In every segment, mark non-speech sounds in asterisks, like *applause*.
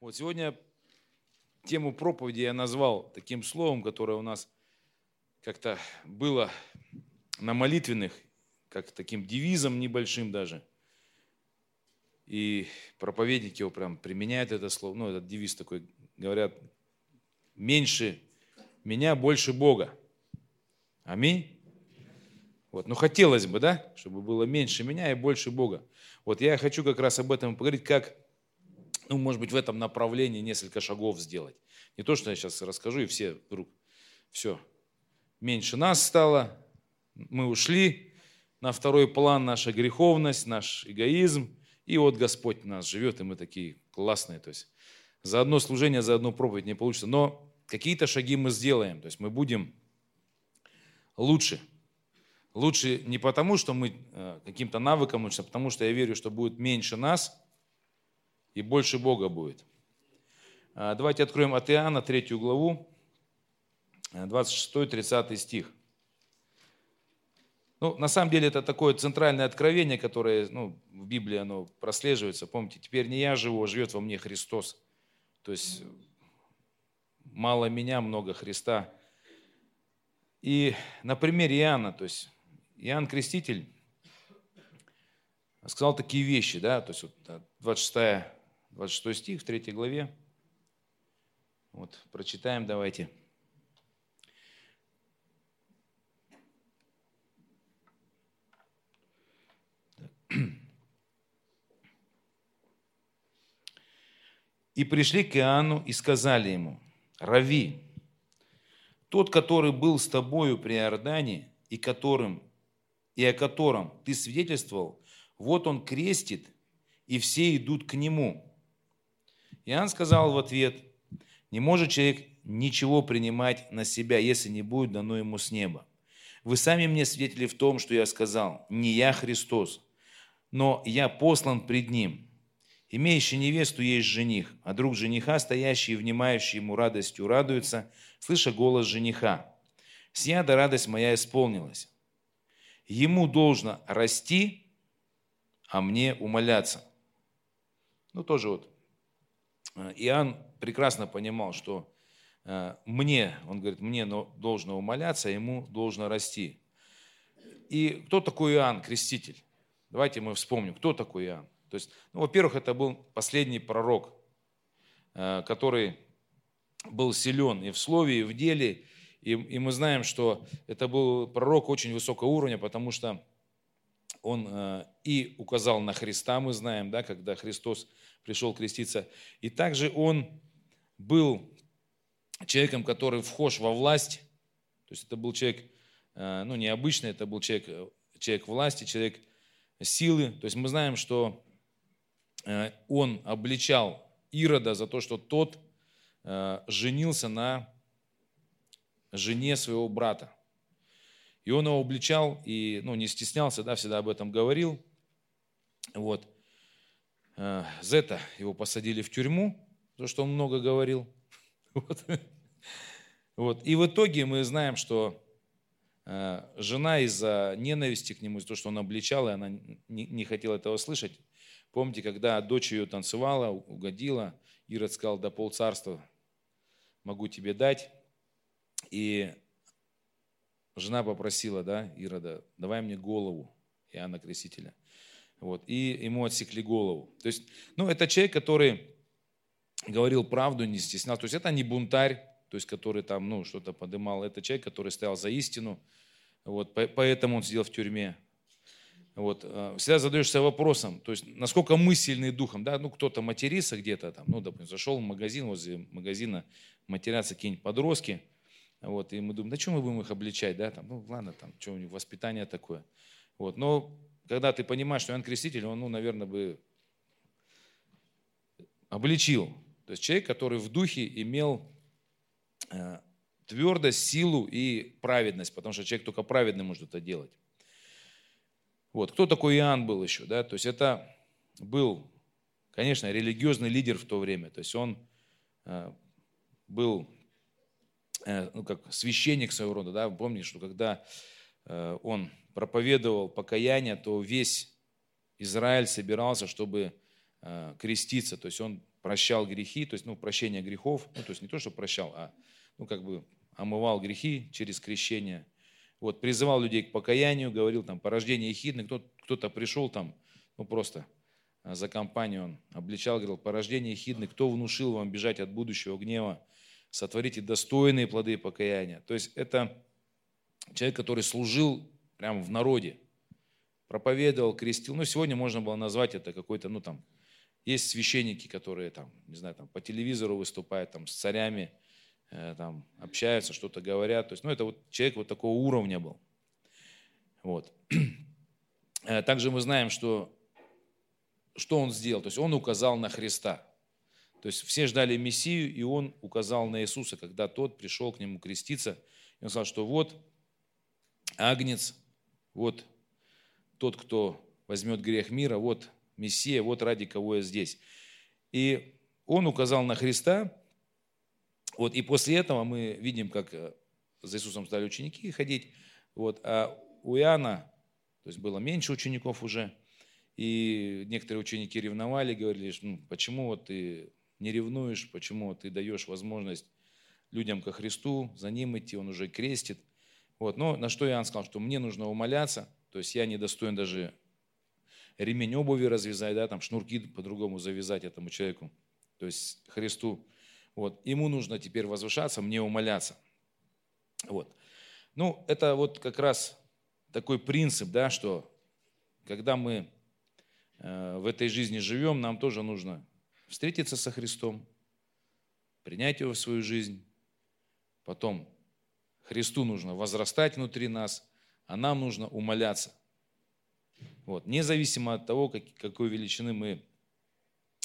Вот сегодня тему проповеди я назвал таким словом, которое у нас как-то было на молитвенных, как таким девизом небольшим даже. И проповедники его прям применяют это слово, ну, этот девиз такой, говорят, меньше меня, больше Бога. Аминь. Вот. Ну, хотелось бы, да, чтобы было меньше меня и больше Бога. Вот я хочу как раз об этом поговорить, как ну, может быть, в этом направлении несколько шагов сделать. Не то, что я сейчас расскажу, и все вдруг, все, меньше нас стало, мы ушли, на второй план наша греховность, наш эгоизм, и вот Господь нас живет, и мы такие классные. То есть за одно служение, за одну проповедь не получится, но какие-то шаги мы сделаем, то есть мы будем лучше. Лучше не потому, что мы э, каким-то навыком учимся, а потому что я верю, что будет меньше нас – и больше Бога будет. А, давайте откроем от Иоанна третью главу, 26-30 стих. Ну, на самом деле это такое центральное откровение, которое ну, в Библии оно прослеживается. Помните, теперь не я живу, а живет во мне Христос. То есть мало меня, много Христа. И на примере Иоанна, то есть Иоанн Креститель сказал такие вещи, да, то есть вот 26 26 стих в 3 главе. Вот, прочитаем давайте. И пришли к Иоанну и сказали ему, Рави, тот, который был с тобою при Иордане, и, которым, и о котором ты свидетельствовал, вот он крестит, и все идут к нему. Иоанн сказал в ответ, не может человек ничего принимать на себя, если не будет дано ему с неба. Вы сами мне свидетели в том, что я сказал, не я Христос, но я послан пред Ним. Имеющий невесту есть жених, а друг жениха, стоящий и внимающий ему радостью, радуется, слыша голос жениха. Сия да радость моя исполнилась. Ему должно расти, а мне умоляться. Ну, тоже вот Иоанн прекрасно понимал, что э, мне, он говорит, мне должно умоляться, а ему должно расти. И кто такой Иоанн, креститель? Давайте мы вспомним, кто такой Иоанн. То есть, ну, во-первых, это был последний пророк, э, который был силен и в слове, и в деле. И, и мы знаем, что это был пророк очень высокого уровня, потому что он и указал на Христа, мы знаем, да, когда Христос пришел креститься. И также он был человеком, который вхож во власть. То есть это был человек, э, ну, необычный, это был человек, э, человек власти, человек силы. То есть мы знаем, что э, он обличал Ирода за то, что тот женился на жене своего брата. И он его обличал и ну, не стеснялся, да, всегда об этом говорил. Вот. Э, Зета его посадили в тюрьму, потому что он много говорил. *laughs* Вот. Вот. И в итоге мы знаем, что э, жена из-за ненависти к нему, из-за того, что он обличал, и она не, хотела этого слышать. Помните, когда дочь ее танцевала, угодила, Ирод сказал, да полцарства могу тебе дать. И жена попросила, да, Ирода, давай мне голову Иоанна Крестителя. Вот, и ему отсекли голову. То есть, ну, это человек, который говорил правду, не стеснялся. То есть это не бунтарь, то есть который там, ну, что-то подымал. Это человек, который стоял за истину. Вот, поэтому он сидел в тюрьме. Вот, э, всегда задаешься вопросом, то есть насколько мы сильны духом, да, ну кто-то матерится где-то там, ну, допустим, зашел в магазин, возле магазина матерятся какие-нибудь подростки, вот, и мы думаем, да что мы будем их обличать, да, там, ну, ладно, там, что у них воспитание такое. Вот, но когда ты понимаешь, что Иоанн Креститель, он, ну, наверное, бы обличил. То есть человек, который в духе имел э, твердость, силу и праведность, потому что человек только праведный может это делать. Вот. Кто такой Иоанн был еще? Да? То есть это был, конечно, религиозный лидер в то время. То есть он э, был э, ну, как священник своего рода. Да? Помните, что когда он проповедовал покаяние, то весь Израиль собирался, чтобы э, креститься. То есть он прощал грехи, то есть, ну, прощение грехов, ну, то есть не то, что прощал, а, ну, как бы омывал грехи через крещение. Вот, призывал людей к покаянию, говорил там, порождение ехидны, кто, кто-то пришел там, ну, просто а, за компанию он обличал, говорил, порождение ехидны, кто внушил вам бежать от будущего гнева, сотворите достойные плоды покаяния. То есть это человек, который служил прямо в народе, проповедовал, крестил. Ну, сегодня можно было назвать это какой-то, ну, там, есть священники, которые там, не знаю, там по телевизору выступают, там с царями э, там общаются, что-то говорят. То есть, ну, это вот человек вот такого уровня был. Вот. *clears throat* Э, также мы знаем, что, что он сделал. То есть он указал на Христа. То есть все ждали Мессию, и он указал на Иисуса, когда тот пришел к нему креститься. И он сказал, что вот Агнец, вот тот, кто возьмет грех мира, вот Мессия, вот ради кого я здесь. И он указал на Христа, вот, и после этого мы видим, как э, за Иисусом стали ученики ходить, вот, а у Иоанна, то есть было меньше учеников уже, и некоторые ученики ревновали, говорили, ну, почему вот ты не ревнуешь, почему ты даешь возможность людям ко Христу, за ним идти, он уже крестит. Вот. Но на что Иоанн сказал, что мне нужно умоляться, то есть я не достоин даже ремень обуви развязать, да, там шнурки по-другому завязать этому человеку, то есть Христу. Вот. Ему нужно теперь возвышаться, мне умоляться. Вот. Ну, это вот как раз такой принцип, да, что когда мы э, в этой жизни живем, нам тоже нужно встретиться со Христом, принять Его в свою жизнь, потом Христу нужно возрастать внутри нас, а нам нужно умоляться. Вот. Независимо от того, как, какой величины мы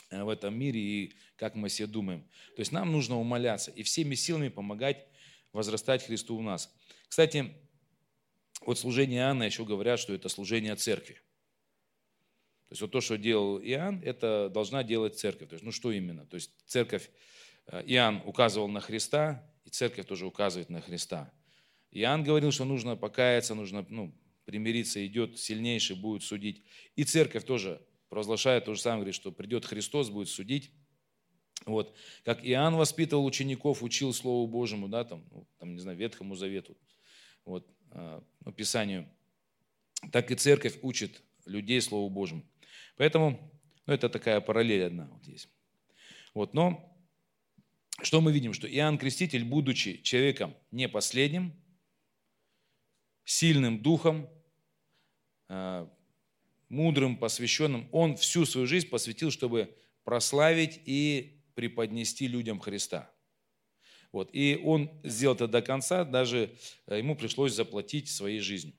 э, в этом мире и как мы себе думаем. То есть нам нужно умоляться и всеми силами помогать возрастать Христу у нас. Кстати, вот служение Иоанна еще говорят, что это служение церкви. То есть вот то, что делал Иоанн, это должна делать церковь. То есть, ну что именно? То есть церковь, э, Иоанн указывал на Христа, и церковь тоже указывает на Христа. Иоанн говорил, что нужно покаяться, нужно ну, примириться, идет сильнейший, будет судить. И церковь тоже провозглашает то же самое, говорит, что придет Христос, будет судить. Вот. Как Иоанн воспитывал учеников, учил Слову Божьему, да, там, ну, там, не знаю, Ветхому Завету, вот, э, ну, Писанию, так и церковь учит людей Слову Божьему. Поэтому, ну, это такая параллель одна вот есть. Вот, но что мы видим? Что Иоанн Креститель, будучи человеком не последним, сильным духом, э, мудрым, посвященным, он всю свою жизнь посвятил, чтобы прославить и преподнести людям Христа. Вот. И он сделал это до конца, даже э, ему пришлось заплатить своей жизнью.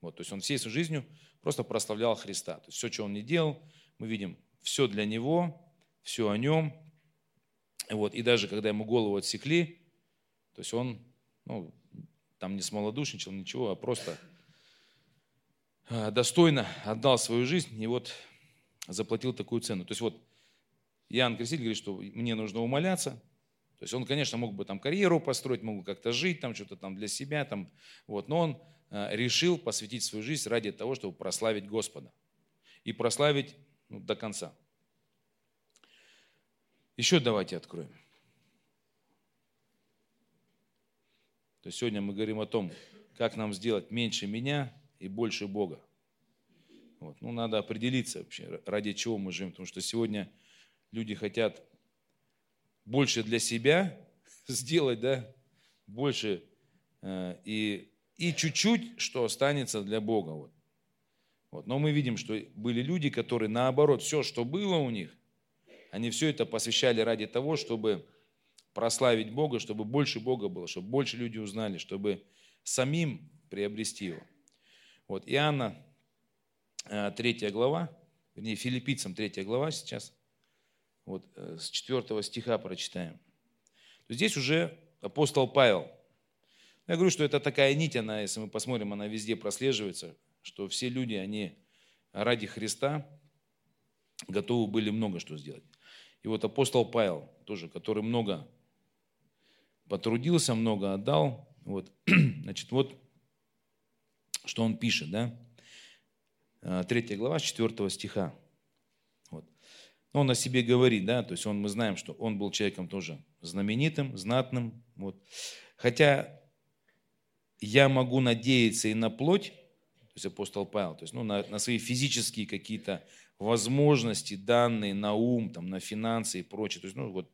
Вот. То есть он всей своей жизнью просто прославлял Христа. То есть все, что он не делал, мы видим, все для него, все о нем, вот, и даже когда ему голову отсекли, то есть он ну, там не смолодушничал, ничего, а просто а, достойно отдал свою жизнь и вот заплатил такую цену. То есть вот Иоанн Креститель говорит, что мне нужно умоляться. То есть он, конечно, мог бы там карьеру построить, мог бы как-то жить, там что-то там для себя, там, вот, но он а, решил посвятить свою жизнь ради того, чтобы прославить Господа. И прославить ну, до конца. Еще давайте откроем. То есть сегодня мы говорим о том, как нам сделать меньше меня и больше Бога. Вот. Ну, надо определиться вообще, ради чего мы живем. Потому что сегодня люди хотят больше для себя *laughs* сделать, да, больше э, и, и чуть-чуть, что останется для Бога. Вот. Вот. Но мы видим, что были люди, которые наоборот, все, что было у них – они все это посвящали ради того, чтобы прославить Бога, чтобы больше Бога было, чтобы больше люди узнали, чтобы самим приобрести его. Вот Иоанна, 3 э, глава, вернее, филиппийцам 3 глава сейчас, вот э, с 4 стиха прочитаем. Здесь уже апостол Павел. Я говорю, что это такая нить, она, если мы посмотрим, она везде прослеживается, что все люди, они ради Христа готовы были много что сделать. И вот апостол Павел, тоже, который много потрудился, много отдал, вот, *clears throat* значит, вот, что он пишет, да, 3 а, глава, 4 стиха. Вот. Он о себе говорит, да, то есть он, мы знаем, что он был человеком тоже знаменитым, знатным. Вот. Хотя я могу надеяться и на плоть, то есть апостол Павел, то есть ну, на, на свои физические какие-то возможности, данные, на ум, там, на финансы и прочее. То есть, ну, вот,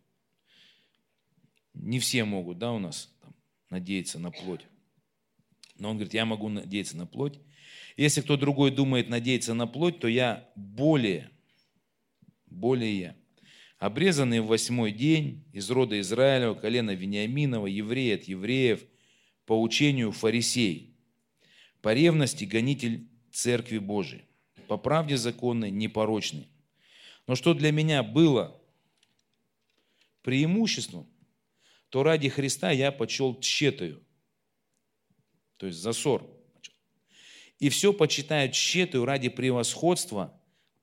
не все могут, да, у нас там, надеяться на плоть. Но он говорит, я могу надеяться на плоть. Если кто другой думает надеяться на плоть, то я более, более я. Обрезанный в восьмой день из рода Израилева, колена Вениаминова, еврей от евреев, по учению фарисей, по ревности гонитель Церкви Божией, по правде законной непорочный. Но что для меня было преимуществом, то ради Христа я почел тщетою – то есть засор. И все почитают тщетую ради превосходства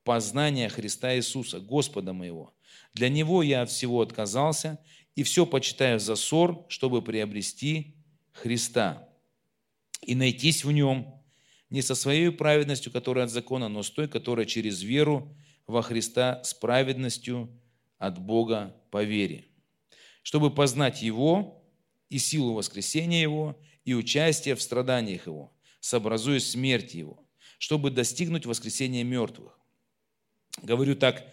познания Христа Иисуса, Господа моего. Для Него я от всего отказался, и все почитаю за ссор, чтобы приобрести Христа и найтись в Нем не со своей праведностью, которая от закона, но с той, которая через веру во Христа с праведностью от Бога по вере, чтобы познать Его и силу воскресения Его, и участие в страданиях Его, сообразуя смерть Его, чтобы достигнуть воскресения мертвых. Говорю так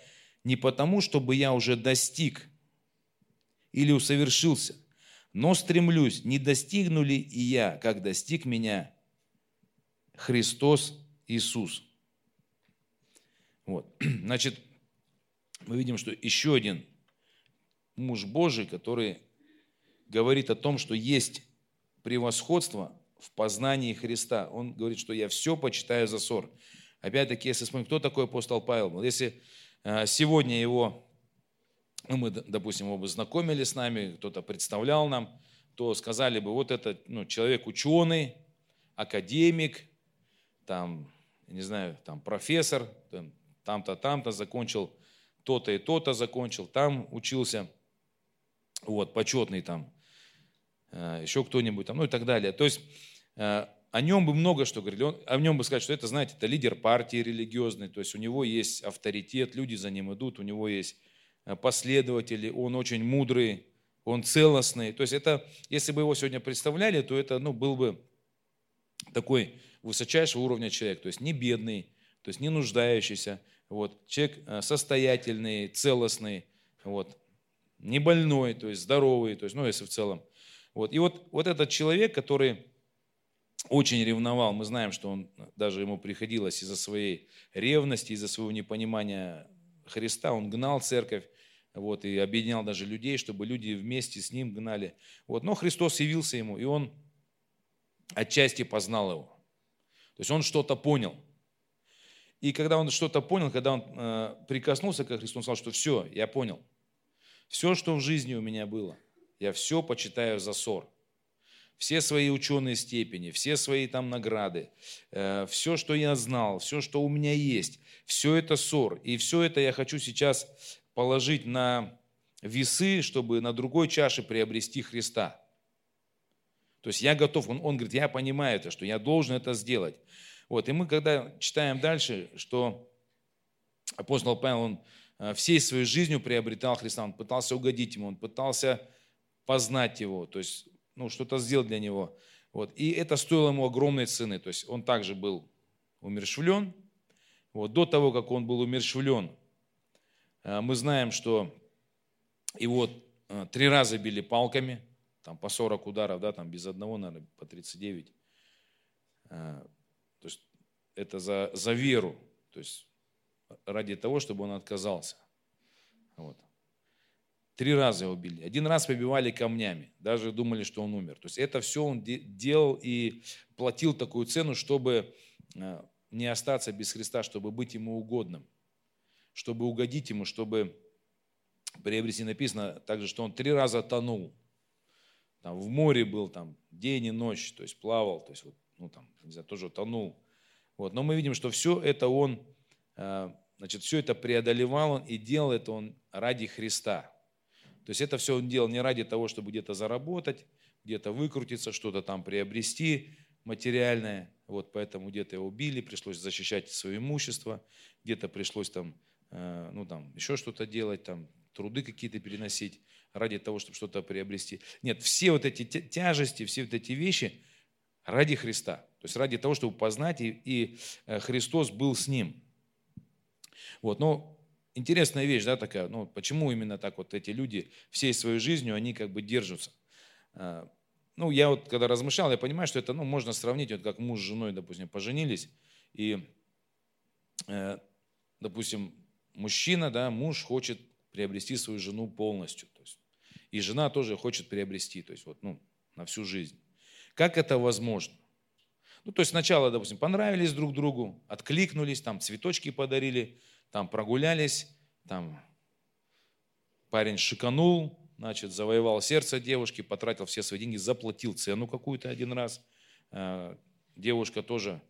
не потому, чтобы я уже достиг или усовершился, но стремлюсь, не достигну ли и я, как достиг меня Христос Иисус. Вот. *clears throat* Значит, мы видим, что еще один муж Божий, который говорит о том, что есть превосходство в познании Христа. Он говорит, что я все почитаю за ссор. Опять-таки, если вспомнить, кто такой апостол Павел был? Если э, сегодня его, ну, мы, допустим, его бы знакомили с нами, кто-то представлял нам, то сказали бы, вот это ну, человек ученый, академик, там, не знаю, там профессор, там-то, там-то закончил, то-то и то-то закончил, там учился, вот, почетный там Э, еще кто-нибудь, там, ну и так далее. То есть э, о нем бы много что говорили. Он, о нем бы сказать, что это, знаете, это лидер партии религиозной, то есть у него есть авторитет, люди за ним идут, у него есть э, последователи, он очень мудрый, он целостный. То есть это, если бы его сегодня представляли, то это ну, был бы такой высочайшего уровня человек, то есть не бедный, то есть не нуждающийся, вот, человек состоятельный, целостный, вот, не больной, то есть здоровый, то есть, ну, если в целом. Вот. И вот, вот этот человек, который очень ревновал, мы знаем, что он даже ему приходилось из-за своей ревности, из-за своего непонимания Христа, он гнал церковь, вот, и объединял даже людей, чтобы люди вместе с ним гнали. Вот. Но Христос явился ему, и он отчасти познал его. То есть он что-то понял. И когда он что-то понял, когда он э, прикоснулся к Христу, он сказал, что все, я понял. Все, что в жизни у меня было – я все почитаю за ссор. Все свои ученые степени, все свои там награды, э, все, что я знал, все, что у меня есть, все это ссор. И все это я хочу сейчас положить на весы, чтобы на другой чаше приобрести Христа. То есть я готов, он, он говорит, я понимаю это, что я должен это сделать. Вот, и мы когда читаем дальше, что апостол Павел, он э, всей своей жизнью приобретал Христа, он пытался угодить ему, он пытался познать его, то есть ну, что-то сделать для него. Вот. И это стоило ему огромной цены. То есть он также был умершвлен. Вот. До того, как он был умершвлен, э, мы знаем, что его э, три раза били палками, там по 40 ударов, да, там без одного, наверное, по 39. Э, то есть это за, за веру, то есть ради того, чтобы он отказался. Вот. Три раза его били. Один раз побивали камнями. Даже думали, что он умер. То есть это все он делал и платил такую цену, чтобы э, не остаться без Христа, чтобы быть ему угодным, чтобы угодить ему, чтобы приобрести. Написано также, что он три раза тонул. Там, в море был там, день и ночь, то есть плавал, то есть вот, ну, там, не знаю, тоже тонул. Вот. Но мы видим, что все это он, э, значит, все это преодолевал он и делал это он ради Христа. То есть это все он делал не ради того, чтобы где-то заработать, где-то выкрутиться, что-то там приобрести материальное. Вот поэтому где-то его убили, пришлось защищать свое имущество, где-то пришлось там э, ну там, еще что-то делать, там, труды какие-то переносить ради того, чтобы что-то приобрести. Нет, все вот эти тяжести, все вот эти вещи ради Христа. То есть ради того, чтобы познать, и, и э, Христос был с ним. Вот, но интересная вещь, да, такая, ну, почему именно так вот эти люди всей своей жизнью, они как бы держатся. А, ну, я вот когда размышлял, я понимаю, что это, ну, можно сравнить, вот как муж с женой, допустим, поженились, и, э, допустим, мужчина, да, муж хочет приобрести свою жену полностью, и жена тоже хочет приобрести, то есть, вот, ну, на всю жизнь. Как это возможно? Ну, то есть сначала, допустим, понравились друг другу, откликнулись, там цветочки подарили, там прогулялись, там парень шиканул, значит, завоевал сердце девушки, потратил все свои деньги, заплатил цену какую-то один раз. Э, девушка тоже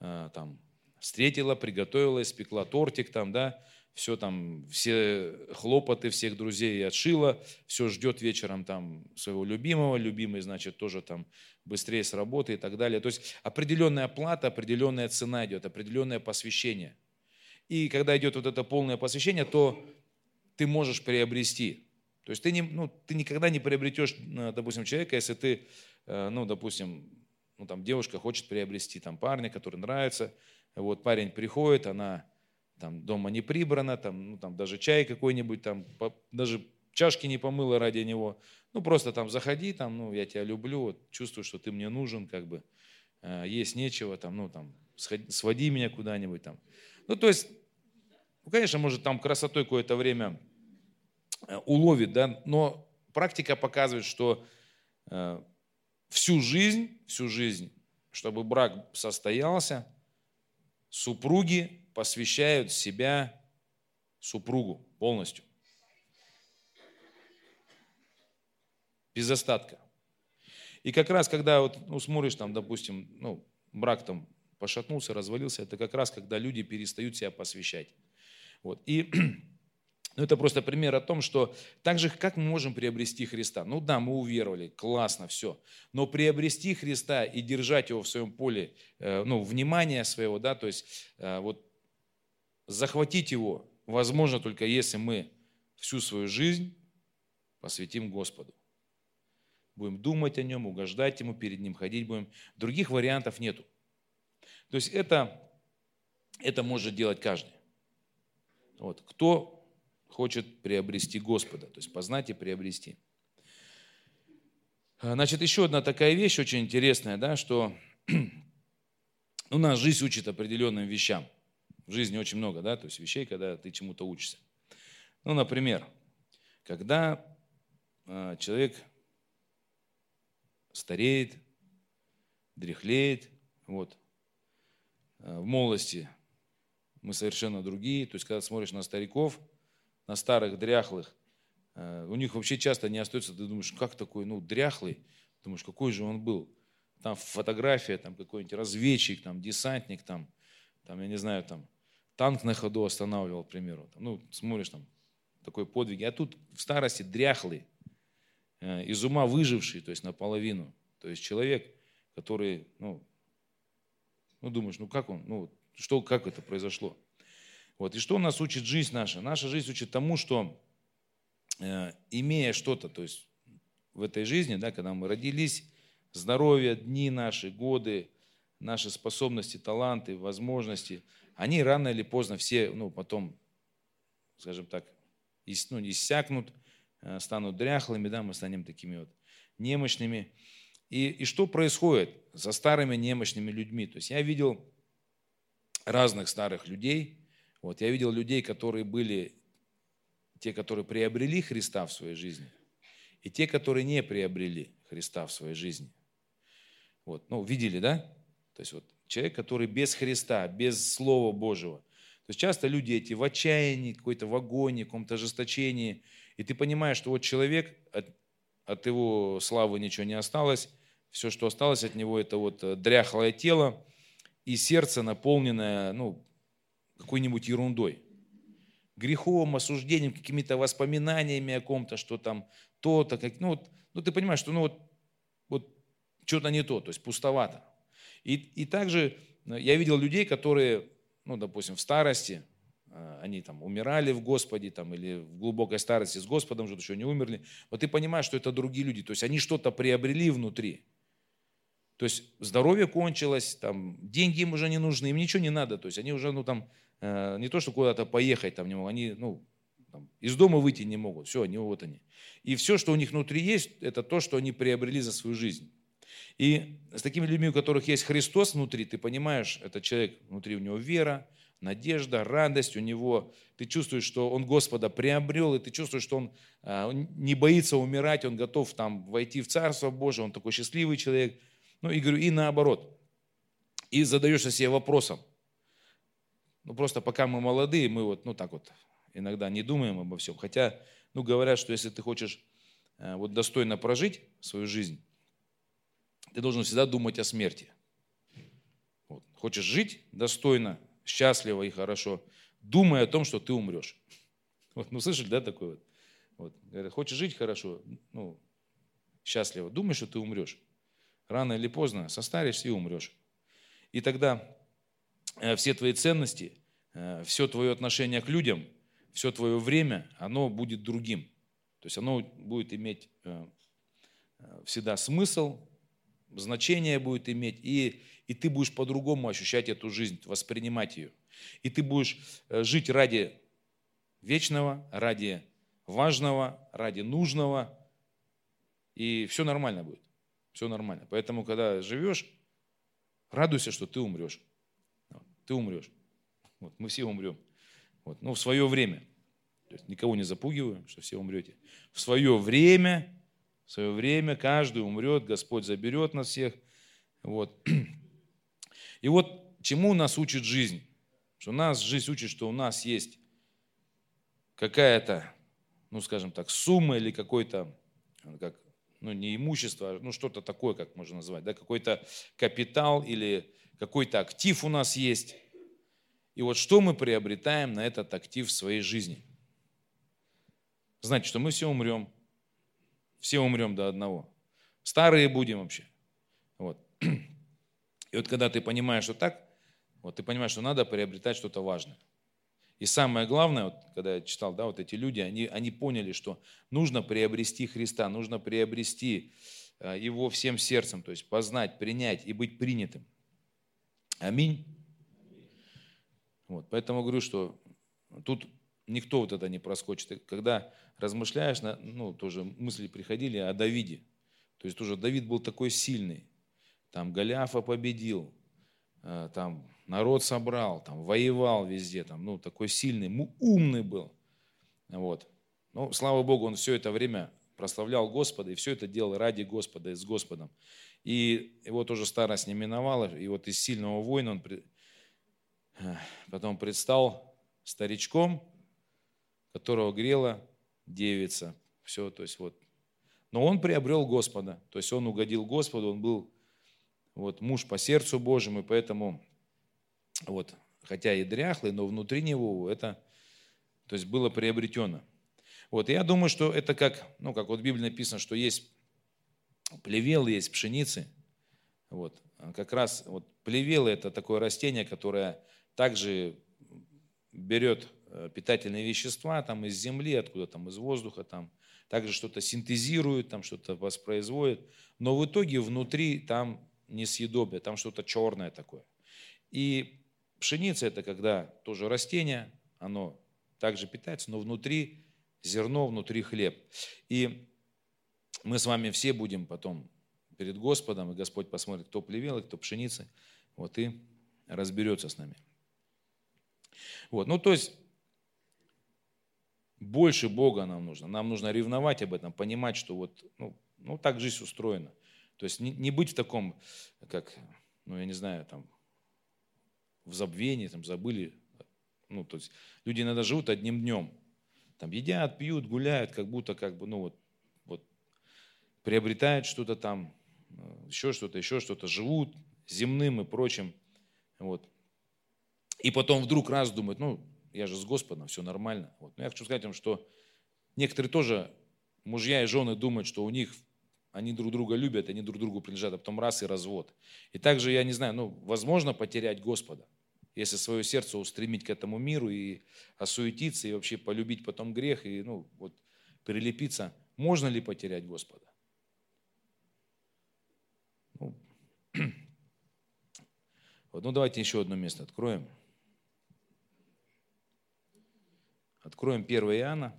э, там встретила, приготовила, испекла тортик там, да, все там, все хлопоты всех друзей отшила, все ждет вечером там своего любимого, любимый, значит, тоже там быстрее с работы и так далее. То есть определенная плата, определенная цена идет, определенное посвящение. И когда идет вот это полное посвящение, то ты можешь приобрести. То есть ты, не, ну, ты никогда не приобретешь, э, допустим, человека, если ты, э, ну, допустим, ну, там, девушка хочет приобрести там, парня, который нравится, вот парень приходит, она там дома не прибрано, там, ну, там даже чай какой-нибудь, там, по, даже чашки не помыла ради него. Ну, просто там заходи, там, ну, я тебя люблю, вот, чувствую, что ты мне нужен, как бы, э, есть нечего, там, ну, там, сходи, своди меня куда-нибудь, там. Ну, то есть, ну, конечно, может, там красотой какое-то время э, уловит, да, но практика показывает, что э, всю жизнь, всю жизнь, чтобы брак состоялся, супруги посвящают себя супругу полностью. Без остатка. И как раз, когда вот, ну, смотришь, там, допустим, ну, брак там пошатнулся, развалился, это как раз, когда люди перестают себя посвящать. Вот. И *clears throat* ну, это просто пример о том, что так же, как мы можем приобрести Христа? Ну да, мы уверовали, классно, все. Но приобрести Христа и держать его в своем поле, э, ну, внимания своего, да, то есть э, вот захватить его возможно только если мы всю свою жизнь посвятим Господу. Будем думать о нем, угождать ему, перед ним ходить будем. Других вариантов нету. То есть это, это может делать каждый. Вот. Кто хочет приобрести Господа, то есть познать и приобрести. Значит, еще одна такая вещь очень интересная, да, что *clears throat* у нас жизнь учит определенным вещам – в жизни очень много, да, то есть вещей, когда ты чему-то учишься. Ну, например, когда э, человек стареет, дряхлеет, вот, э, в молодости мы совершенно другие, то есть когда смотришь на стариков, на старых, дряхлых, э, у них вообще часто не остается, ты думаешь, как такой, ну, дряхлый, думаешь, какой же он был. Там фотография, там какой-нибудь разведчик, там десантник, там, там, я не знаю, там, танк на ходу останавливал, к примеру. Ну, смотришь там, такой подвиг. А тут в старости дряхлый, э, из ума выживший, то есть наполовину. То есть человек, который, ну, ну думаешь, ну как он, ну, что, как это произошло? Вот. И что нас учит жизнь наша? Наша жизнь учит тому, что э, имея что-то, то есть в этой жизни, да, когда мы родились, здоровье, дни наши, годы, наши способности, таланты, возможности – они рано или поздно все, ну, потом, скажем так, ну, иссякнут, э, станут дряхлыми, да, мы станем такими вот немощными. И, и что происходит со старыми немощными людьми? То есть я видел разных старых людей, вот, я видел людей, которые были, те, которые приобрели Христа в своей жизни, и те, которые не приобрели Христа в своей жизни. Вот, ну, видели, да? То есть вот человек, который без Христа, без Слова Божьего. То есть часто люди эти в отчаянии, какой-то в агонии, каком-то ожесточении, и ты понимаешь, что вот человек, от, от его славы ничего не осталось, все, что осталось от него, это вот э, дряхлое тело и сердце, наполненное ну, какой-нибудь ерундой. Грехом, осуждением, какими-то воспоминаниями о ком-то, что там то-то, как, ну, вот, ну ты понимаешь, что ну вот, вот что-то не то, то есть пустовато. И, и также э, я видел людей, которые, ну, допустим, в старости, э, они там умирали в Господе, там, или в глубокой старости с Господом живут, еще не умерли. Вот ты понимаешь, что это другие люди. То есть они что-то приобрели внутри. То есть здоровье кончилось, там, деньги им уже не нужны, им ничего не надо. То есть они уже, ну, там, э, не то, что куда-то поехать там не могут, они, ну, там, из дома выйти не могут. Все, они вот они. И все, что у них внутри есть, это то, что они приобрели за свою жизнь. И с такими людьми, у которых есть Христос внутри, ты понимаешь, этот человек, внутри у него вера, надежда, радость у него. Ты чувствуешь, что он Господа приобрел, и ты чувствуешь, что он а, не боится умирать, он готов там войти в Царство Божие, он такой счастливый человек. Ну и говорю, и наоборот. И задаешься себе вопросом. Ну просто пока мы молодые, мы вот, ну так вот, иногда не думаем обо всем. Хотя, ну говорят, что если ты хочешь э, вот достойно прожить свою жизнь, ты должен всегда думать о смерти. Вот. Хочешь жить достойно, счастливо и хорошо, думай о том, что ты умрешь. *laughs* Вот, ну, слышали, да, такое вот? вот. Говорят, хочешь жить хорошо, ну, счастливо, думай, что ты умрешь. Рано или поздно состаришься и умрешь. И тогда э, все твои ценности, э, все твое отношение к людям, все твое время, оно будет другим. То есть оно будет иметь э, всегда смысл, значение будет иметь, и, и ты будешь по-другому ощущать эту жизнь, воспринимать ее. И ты будешь э, жить ради вечного, ради важного, ради нужного, и все нормально будет. Все нормально. Поэтому, когда живешь, радуйся, что ты умрешь. Ты умрешь. Вот, мы все умрем. Вот, ну, в свое время. То есть никого не запугиваю, что все умрете. В свое время в свое время каждый умрет, Господь заберет нас всех. Вот. *clears throat* И вот чему нас учит жизнь? Что нас жизнь учит, что у нас есть какая-то, ну скажем так, сумма или какой-то, как, ну не имущество, а, ну что-то такое, как можно назвать, да, какой-то капитал или какой-то актив у нас есть. И вот что мы приобретаем на этот актив в своей жизни? Знаете, что мы все умрем, все умрем до одного. Старые будем вообще. Вот. И вот когда ты понимаешь, что так, вот ты понимаешь, что надо приобретать что-то важное. И самое главное, вот, когда я читал, да, вот эти люди, они, они поняли, что нужно приобрести Христа, нужно приобрести э, Его всем сердцем, то есть познать, принять и быть принятым. Аминь. Вот, поэтому говорю, что тут никто вот это не проскочит. Когда размышляешь, ну, тоже мысли приходили о Давиде. То есть тоже Давид был такой сильный. Там Голиафа победил, э, там народ собрал, там воевал везде, там, ну, такой сильный, умный был. Вот. Ну, слава Богу, он все это время прославлял Господа, и все это делал ради Господа и с Господом. И его тоже старость не миновала, и вот из сильного воина он э, потом предстал старичком, которого грела девица. Все, то есть вот. Но он приобрел Господа, то есть он угодил Господу, он был вот муж по сердцу Божьему, и поэтому вот, хотя и дряхлый, но внутри него это, то есть было приобретено. Вот, и я думаю, что это как, ну, как вот в Библии написано, что есть плевел, есть пшеницы. Вот, как раз вот плевелы – это такое растение, которое также берет питательные вещества там из земли, откуда там, из воздуха, там, также что-то синтезирует, там что-то воспроизводит, но в итоге внутри там несъедобное, там что-то черное такое. И пшеница это когда тоже растение, оно также питается, но внутри зерно, внутри хлеб. И мы с вами все будем потом перед Господом, и Господь посмотрит, кто плевел, кто пшеница, вот и разберется с нами. Вот, ну то есть больше Бога нам нужно. Нам нужно ревновать об этом, понимать, что вот, ну, ну так жизнь устроена. То есть не, не быть в таком, как, ну я не знаю, там, в забвении, там, забыли. Ну, то есть люди иногда живут одним днем. Там едят, пьют, гуляют, как будто, как бы, ну вот, вот приобретают что-то там, еще что-то, еще что-то, живут земным и прочим. Вот. И потом вдруг раз думают, ну, я же с Господом, все нормально. Вот. Но я хочу сказать вам, что некоторые тоже, мужья и жены думают, что у них, они друг друга любят, они друг другу принадлежат, а потом раз и развод. И также, я не знаю, ну, возможно потерять Господа. если свое сердце устремить к этому миру и осуетиться, и вообще полюбить потом грех, и ну, вот, прилепиться, можно ли потерять Господа? Ну, *clears throat* вот, ну давайте еще одно место откроем. Откроем 1 Иоанна,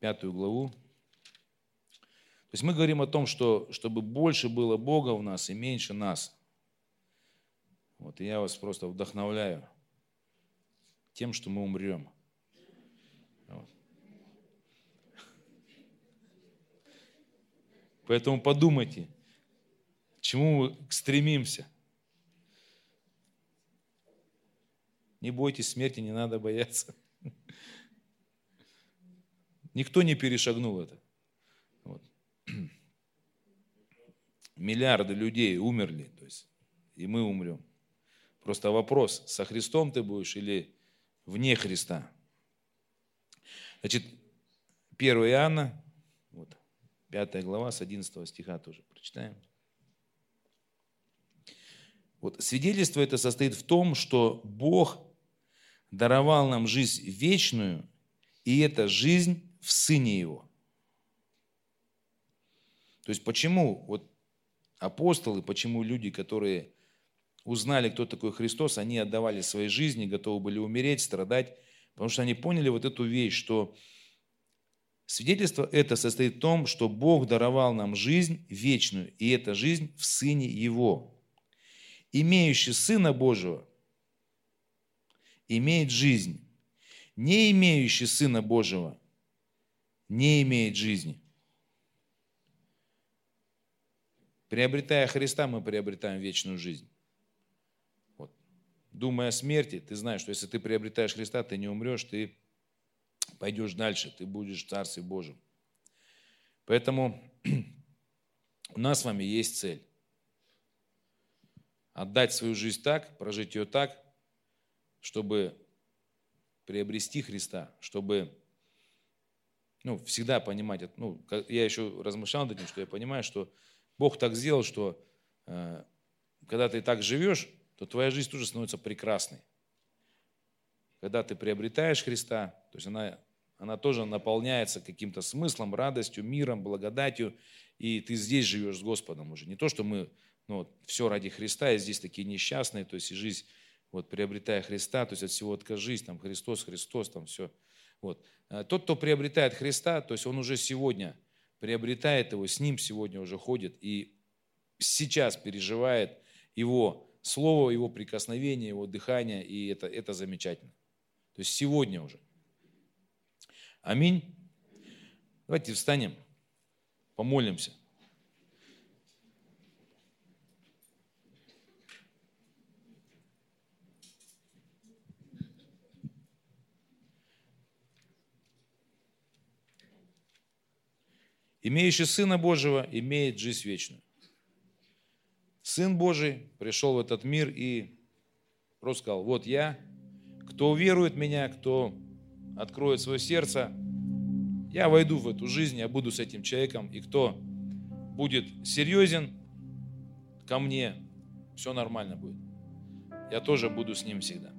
пятую главу. То есть мы говорим о том, что чтобы больше было Бога в нас и меньше нас. Вот, и я вас просто вдохновляю тем, что мы умрем. Вот. Поэтому подумайте, к чему мы стремимся. Не бойтесь смерти, не надо бояться. Никто не перешагнул это. Вот. Миллиарды людей умерли, то есть и мы умрем. Просто вопрос, со Христом ты будешь или вне Христа. Значит, 1 Иоанна, вот, 5 глава, с 11 стиха тоже прочитаем. Вот, свидетельство это состоит в том, что Бог даровал нам жизнь вечную, и эта жизнь в Сыне Его. То есть почему вот апостолы, почему люди, которые узнали, кто такой Христос, они отдавали свои жизни, готовы были умереть, страдать, потому что они поняли вот эту вещь, что свидетельство это состоит в том, что Бог даровал нам жизнь вечную, и эта жизнь в Сыне Его. Имеющий Сына Божьего имеет жизнь. Не имеющий Сына Божьего не имеет жизни. Приобретая Христа, мы приобретаем вечную жизнь. Вот. Думая о смерти, ты знаешь, что если ты приобретаешь Христа, ты не умрешь, ты пойдешь дальше, ты будешь в Царстве Божьем. Поэтому *clears throat* у нас с вами есть цель. Отдать свою жизнь так, прожить ее так, чтобы приобрести Христа, чтобы ну, всегда понимать, ну, я еще размышлял над этим, что я понимаю, что Бог так сделал, что э, когда ты так живешь, то твоя жизнь тоже становится прекрасной. Когда ты приобретаешь Христа, то есть она, она тоже наполняется каким-то смыслом, радостью, миром, благодатью, и ты здесь живешь с Господом уже. Не то, что мы ну, все ради Христа, и здесь такие несчастные, то есть и жизнь, вот, приобретая Христа, то есть от всего откажись, там, Христос, Христос, там все. Вот. А тот, кто приобретает Христа, то есть он уже сегодня – приобретает его, с ним сегодня уже ходит и сейчас переживает его слово, его прикосновение, его дыхание, и это, это замечательно. То есть сегодня уже. Аминь. Давайте встанем, помолимся. Имеющий Сына Божьего имеет жизнь вечную. Сын Божий пришел в этот мир и просто сказал, вот я, кто уверует меня, кто откроет свое сердце, я войду в эту жизнь, я буду с этим человеком, и кто будет серьезен ко мне, все нормально будет. Я тоже буду с ним всегда.